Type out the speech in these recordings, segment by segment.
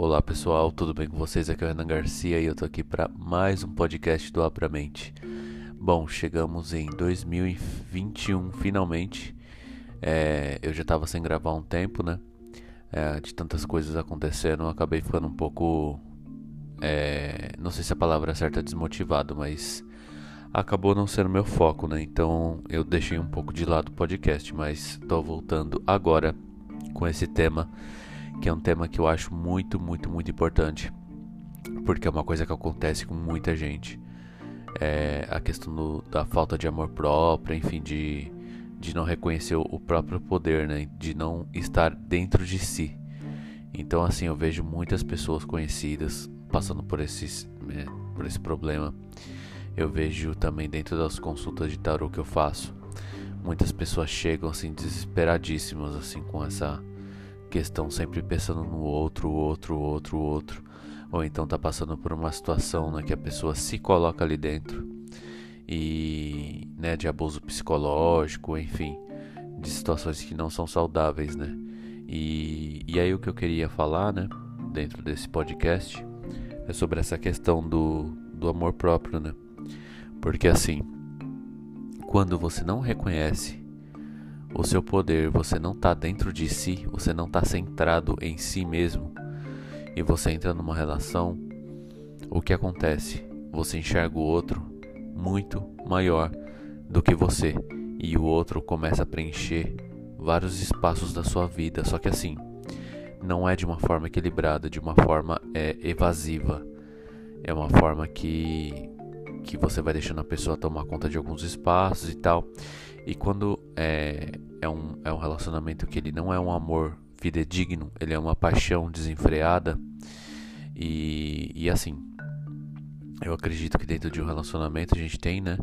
Olá pessoal, tudo bem com vocês? Aqui é o Renan Garcia e eu tô aqui para mais um podcast do Abramente. Bom, chegamos em 2021 finalmente. É, eu já tava sem gravar um tempo, né? É, de tantas coisas acontecendo, eu acabei ficando um pouco. É, não sei se a palavra é certa desmotivado, mas acabou não sendo meu foco, né? Então eu deixei um pouco de lado o podcast, mas tô voltando agora com esse tema que é um tema que eu acho muito, muito, muito importante, porque é uma coisa que acontece com muita gente. É a questão do, da falta de amor próprio, enfim, de, de não reconhecer o próprio poder, né? De não estar dentro de si. Então, assim, eu vejo muitas pessoas conhecidas passando por, esses, né, por esse problema. Eu vejo também dentro das consultas de tarot que eu faço, muitas pessoas chegam assim desesperadíssimas assim com essa questão sempre pensando no outro, outro, outro, outro, ou então tá passando por uma situação né, que a pessoa se coloca ali dentro e né, de abuso psicológico, enfim, de situações que não são saudáveis, né? E, e aí o que eu queria falar, né, dentro desse podcast é sobre essa questão do, do amor próprio, né? Porque assim, quando você não reconhece o seu poder, você não está dentro de si, você não está centrado em si mesmo e você entra numa relação, o que acontece? Você enxerga o outro muito maior do que você e o outro começa a preencher vários espaços da sua vida, só que assim, não é de uma forma equilibrada, de uma forma é, evasiva. É uma forma que que você vai deixando a pessoa tomar conta de alguns espaços e tal. E quando é, é, um, é um relacionamento que ele não é um amor fidedigno, ele é uma paixão desenfreada. E, e assim, eu acredito que dentro de um relacionamento a gente tem, né?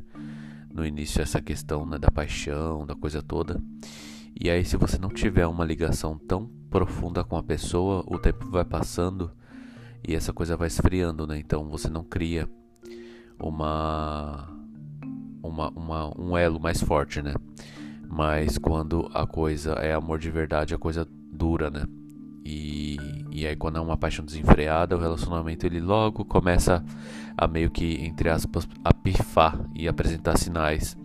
No início essa questão né, da paixão, da coisa toda. E aí se você não tiver uma ligação tão profunda com a pessoa, o tempo vai passando e essa coisa vai esfriando, né? Então você não cria uma uma, uma, um elo mais forte, né? Mas quando a coisa é amor de verdade, a coisa dura, né? E, e aí quando é uma paixão desenfreada, o relacionamento ele logo começa a meio que, entre aspas, a pifar e apresentar sinais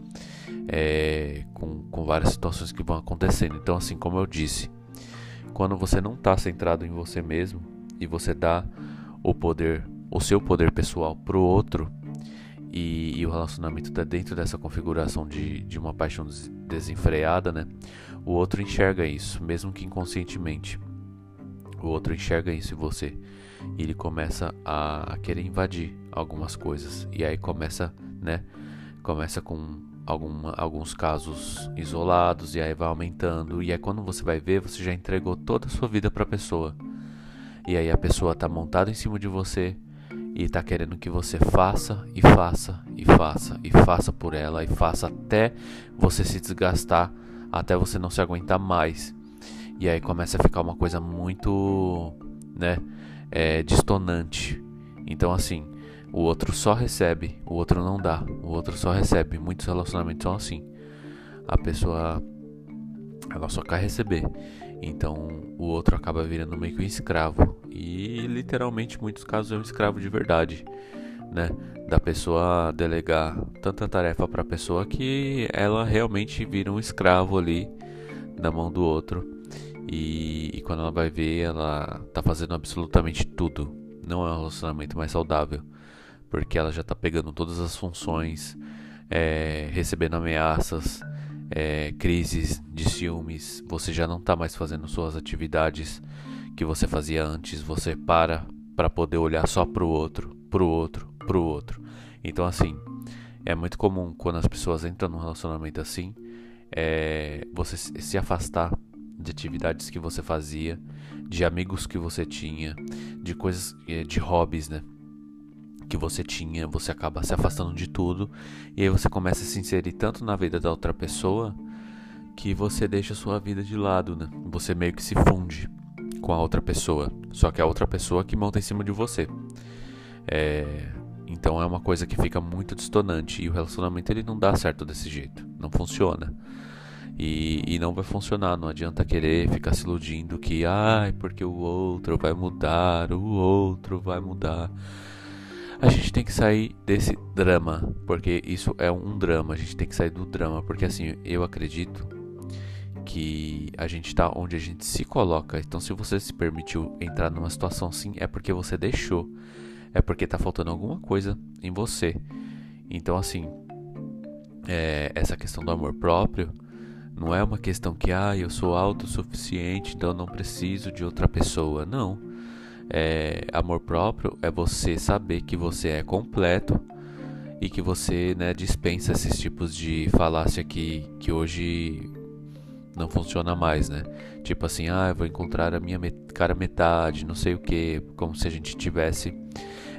é, com, com várias situações que vão acontecendo. Então, assim como eu disse, quando você não está centrado em você mesmo e você dá o poder, o seu poder pessoal pro outro, e, e o relacionamento está dentro dessa configuração de, de uma paixão desenfreada, né? O outro enxerga isso, mesmo que inconscientemente. O outro enxerga isso em você e ele começa a, a querer invadir algumas coisas e aí começa, né? Começa com alguns casos isolados e aí vai aumentando e aí quando você vai ver você já entregou toda a sua vida para a pessoa e aí a pessoa está montada em cima de você e está querendo que você faça e faça e faça e faça por ela e faça até você se desgastar, até você não se aguentar mais. E aí começa a ficar uma coisa muito, né, é, distonante. Então assim, o outro só recebe, o outro não dá, o outro só recebe. Muitos relacionamentos são assim. A pessoa ela só quer receber. Então o outro acaba virando meio que um escravo. E literalmente, em muitos casos, é um escravo de verdade. Né? Da pessoa delegar tanta tarefa para a pessoa que ela realmente vira um escravo ali na mão do outro. E, e, quando ela vai ver, ela tá fazendo absolutamente tudo. Não é um relacionamento mais saudável. Porque ela já tá pegando todas as funções, é, recebendo ameaças, é, crises de ciúmes, você já não está mais fazendo suas atividades que você fazia antes, você para para poder olhar só para o outro, para o outro, para o outro. Então assim, é muito comum quando as pessoas entram num relacionamento assim, é, você se afastar de atividades que você fazia, de amigos que você tinha, de coisas, é, de hobbies, né? Que você tinha, você acaba se afastando de tudo e aí você começa a se inserir tanto na vida da outra pessoa que você deixa a sua vida de lado, né? Você meio que se funde com a outra pessoa, só que é a outra pessoa que monta em cima de você. É... Então é uma coisa que fica muito distonante e o relacionamento ele não dá certo desse jeito, não funciona. E, e não vai funcionar, não adianta querer ficar se iludindo que, ai, porque o outro vai mudar, o outro vai mudar. A gente tem que sair desse drama, porque isso é um drama, a gente tem que sair do drama, porque assim, eu acredito que a gente está onde a gente se coloca. Então, se você se permitiu entrar numa situação assim, é porque você deixou, é porque está faltando alguma coisa em você. Então, assim, é, essa questão do amor próprio não é uma questão que, ah, eu sou autossuficiente, então eu não preciso de outra pessoa. Não. É, amor próprio é você saber que você é completo e que você né, dispensa esses tipos de falácia que, que hoje não funciona mais, né? Tipo assim, ah, eu vou encontrar a minha met cara metade, não sei o que, como se a gente tivesse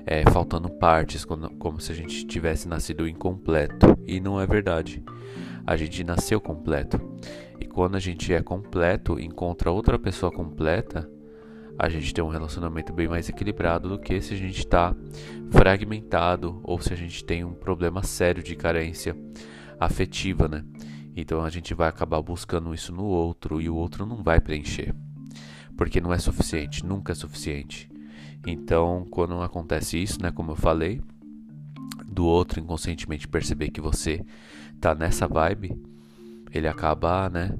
é, faltando partes, como, como se a gente tivesse nascido incompleto. E não é verdade. A gente nasceu completo. E quando a gente é completo, encontra outra pessoa completa, a gente tem um relacionamento bem mais equilibrado do que se a gente está fragmentado ou se a gente tem um problema sério de carência afetiva, né? Então a gente vai acabar buscando isso no outro e o outro não vai preencher. Porque não é suficiente, nunca é suficiente. Então, quando acontece isso, né, como eu falei, do outro inconscientemente perceber que você tá nessa vibe, ele acaba, né,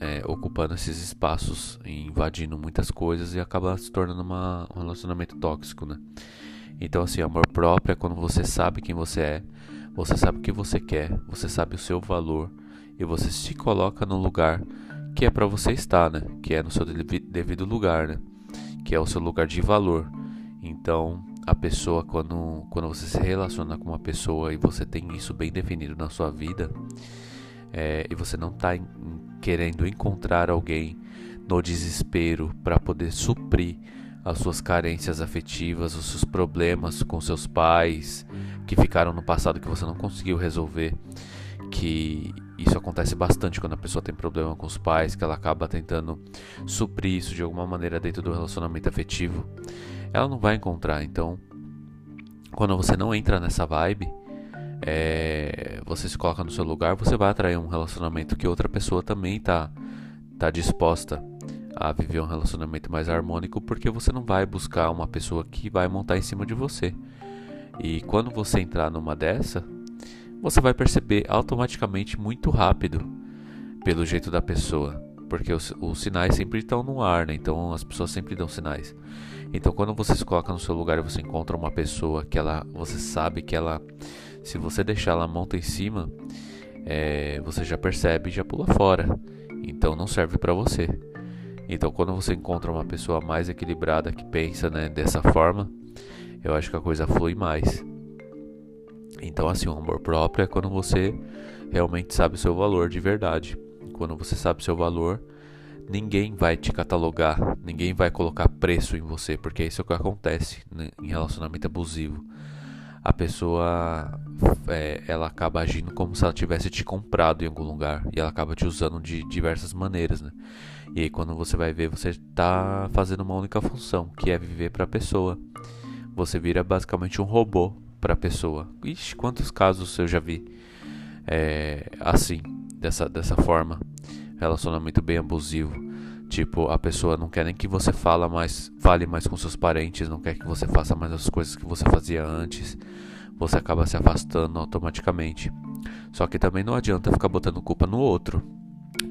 é, ocupando esses espaços, invadindo muitas coisas e acaba se tornando uma, um relacionamento tóxico, né? Então, assim, amor próprio é quando você sabe quem você é, você sabe o que você quer, você sabe o seu valor e você se coloca no lugar que é para você estar, né? Que é no seu devido lugar, né? Que é o seu lugar de valor. Então, a pessoa quando quando você se relaciona com uma pessoa e você tem isso bem definido na sua vida, é, e você não está querendo encontrar alguém no desespero para poder suprir as suas carências afetivas, os seus problemas com seus pais que ficaram no passado que você não conseguiu resolver, que isso acontece bastante quando a pessoa tem problema com os pais, que ela acaba tentando suprir isso de alguma maneira dentro do relacionamento afetivo. Ela não vai encontrar. Então, quando você não entra nessa vibe, é, você se coloca no seu lugar, você vai atrair um relacionamento que outra pessoa também tá, tá disposta a viver um relacionamento mais harmônico, porque você não vai buscar uma pessoa que vai montar em cima de você. E quando você entrar numa dessa, você vai perceber automaticamente muito rápido pelo jeito da pessoa, porque os, os sinais sempre estão no ar, né? Então as pessoas sempre dão sinais. Então quando você se coloca no seu lugar e você encontra uma pessoa que ela, você sabe que ela, se você deixar ela monta em cima, é, você já percebe e já pula fora. Então não serve para você. Então quando você encontra uma pessoa mais equilibrada que pensa né, dessa forma, eu acho que a coisa flui mais. Então, assim, o amor próprio é quando você realmente sabe o seu valor de verdade. Quando você sabe o seu valor, ninguém vai te catalogar, ninguém vai colocar preço em você, porque isso é o que acontece né, em relacionamento abusivo. A pessoa é, ela acaba agindo como se ela tivesse te comprado em algum lugar e ela acaba te usando de diversas maneiras, né? E aí quando você vai ver, você está fazendo uma única função, que é viver para a pessoa. Você vira basicamente um robô para a pessoa. Ixi, quantos casos eu já vi é, assim, dessa, dessa forma. Relacionamento bem abusivo. Tipo, a pessoa não quer nem que você fala mais, fale mais com seus parentes, não quer que você faça mais as coisas que você fazia antes. Você acaba se afastando automaticamente. Só que também não adianta ficar botando culpa no outro,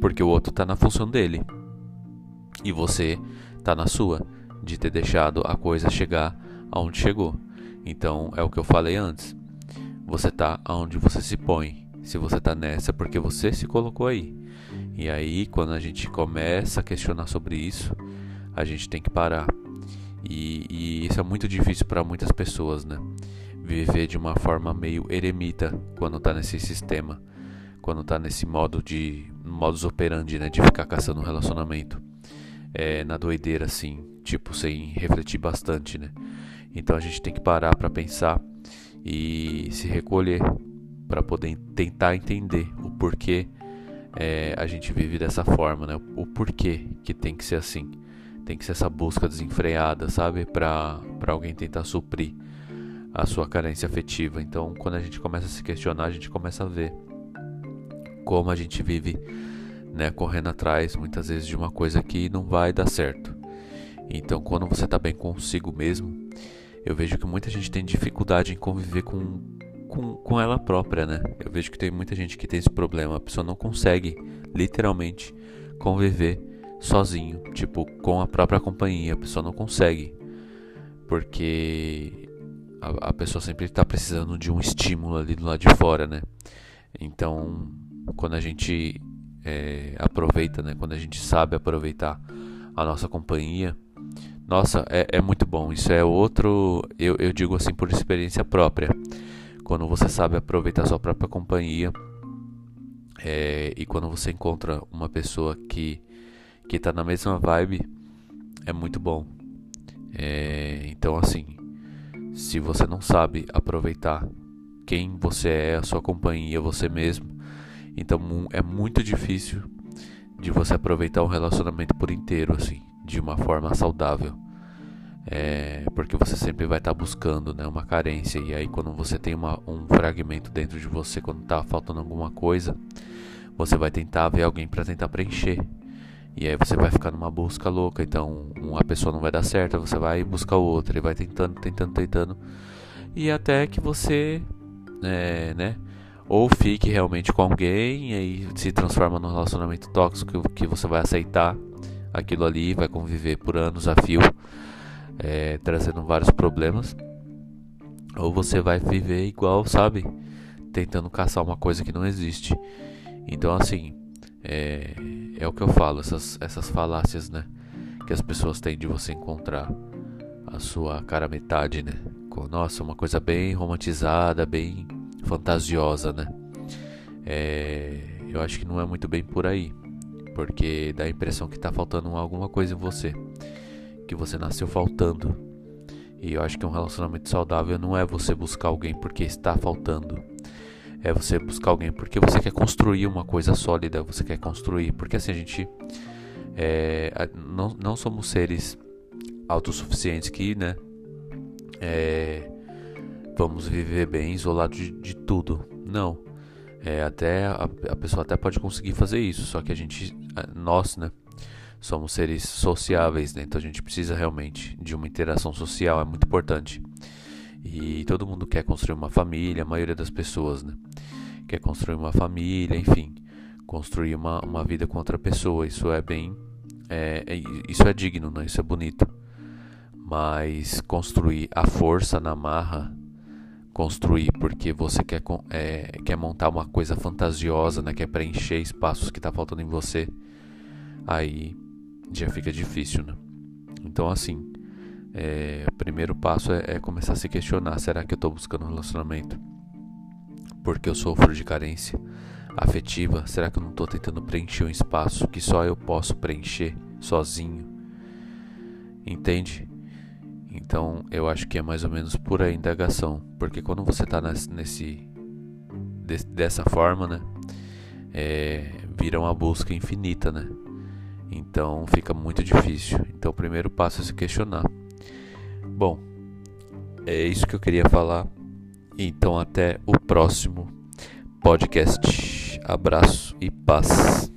porque o outro tá na função dele. E você tá na sua, de ter deixado a coisa chegar aonde chegou. Então é o que eu falei antes. Você tá aonde você se põe. Se você tá nessa é porque você se colocou aí. E aí, quando a gente começa a questionar sobre isso, a gente tem que parar. E, e isso é muito difícil para muitas pessoas, né? Viver de uma forma meio eremita quando tá nesse sistema, quando tá nesse modo de modus operandi, né? De ficar caçando um relacionamento. É, na doideira, assim, tipo, sem refletir bastante, né? Então a gente tem que parar para pensar e se recolher para poder tentar entender o porquê é, a gente vive dessa forma, né? O porquê que tem que ser assim. Tem que ser essa busca desenfreada, sabe? Para alguém tentar suprir a sua carência afetiva. Então, quando a gente começa a se questionar, a gente começa a ver como a gente vive né, correndo atrás muitas vezes de uma coisa que não vai dar certo. Então, quando você está bem consigo mesmo, eu vejo que muita gente tem dificuldade em conviver com, com, com ela própria, né? Eu vejo que tem muita gente que tem esse problema. A pessoa não consegue, literalmente, conviver sozinho, tipo, com a própria companhia. A pessoa não consegue. Porque a, a pessoa sempre está precisando de um estímulo ali do lado de fora, né? Então, quando a gente é, aproveita, né? Quando a gente sabe aproveitar a nossa companhia, nossa, é, é muito bom. Isso é outro, eu, eu digo assim por experiência própria. Quando você sabe aproveitar sua própria companhia é, e quando você encontra uma pessoa que que está na mesma vibe, é muito bom. É, então assim, se você não sabe aproveitar quem você é, a sua companhia, você mesmo, então é muito difícil de você aproveitar um relacionamento por inteiro, assim, de uma forma saudável. É, porque você sempre vai estar tá buscando né, uma carência. E aí, quando você tem uma, um fragmento dentro de você, quando está faltando alguma coisa, você vai tentar ver alguém para tentar preencher. E aí você vai ficar numa busca louca. Então, uma pessoa não vai dar certo, você vai buscar outra e vai tentando, tentando, tentando. E até que você, é, né? Ou fique realmente com alguém e aí se transforma num relacionamento tóxico que você vai aceitar aquilo ali, vai conviver por anos a fio, é, trazendo vários problemas. Ou você vai viver igual, sabe? Tentando caçar uma coisa que não existe. Então, assim, é, é o que eu falo, essas, essas falácias, né? Que as pessoas têm de você encontrar a sua cara metade, né? Nossa, uma coisa bem romantizada, bem fantasiosa, né? É, eu acho que não é muito bem por aí, porque dá a impressão que tá faltando alguma coisa em você, que você nasceu faltando. E eu acho que um relacionamento saudável não é você buscar alguém porque está faltando é você buscar alguém porque você quer construir uma coisa sólida, você quer construir, porque assim a gente é, não, não somos seres autossuficientes que, né, é, vamos viver bem isolados de, de tudo. Não. É, até a, a, pessoa até pode conseguir fazer isso, só que a gente, nós, né, somos seres sociáveis, né? Então a gente precisa realmente de uma interação social, é muito importante. E todo mundo quer construir uma família, a maioria das pessoas, né? Quer construir uma família, enfim, construir uma, uma vida com outra pessoa. Isso é bem. É, é, isso é digno, né? Isso é bonito. Mas construir a força na marra, construir porque você quer, é, quer montar uma coisa fantasiosa, né? Quer preencher espaços que tá faltando em você, aí já fica difícil, né? Então, assim, é, o primeiro passo é, é, começar a se questionar: será que eu estou buscando um relacionamento porque eu sofro de carência afetiva? Será que eu não estou tentando preencher um espaço que só eu posso preencher sozinho? Entende? Então eu acho que é mais ou menos por a indagação, porque quando você está nesse, nesse dessa forma, né, é, vira uma busca infinita, né? Então fica muito difícil. Então o primeiro passo é se questionar. Bom, é isso que eu queria falar. Então até o próximo podcast. Abraço e paz.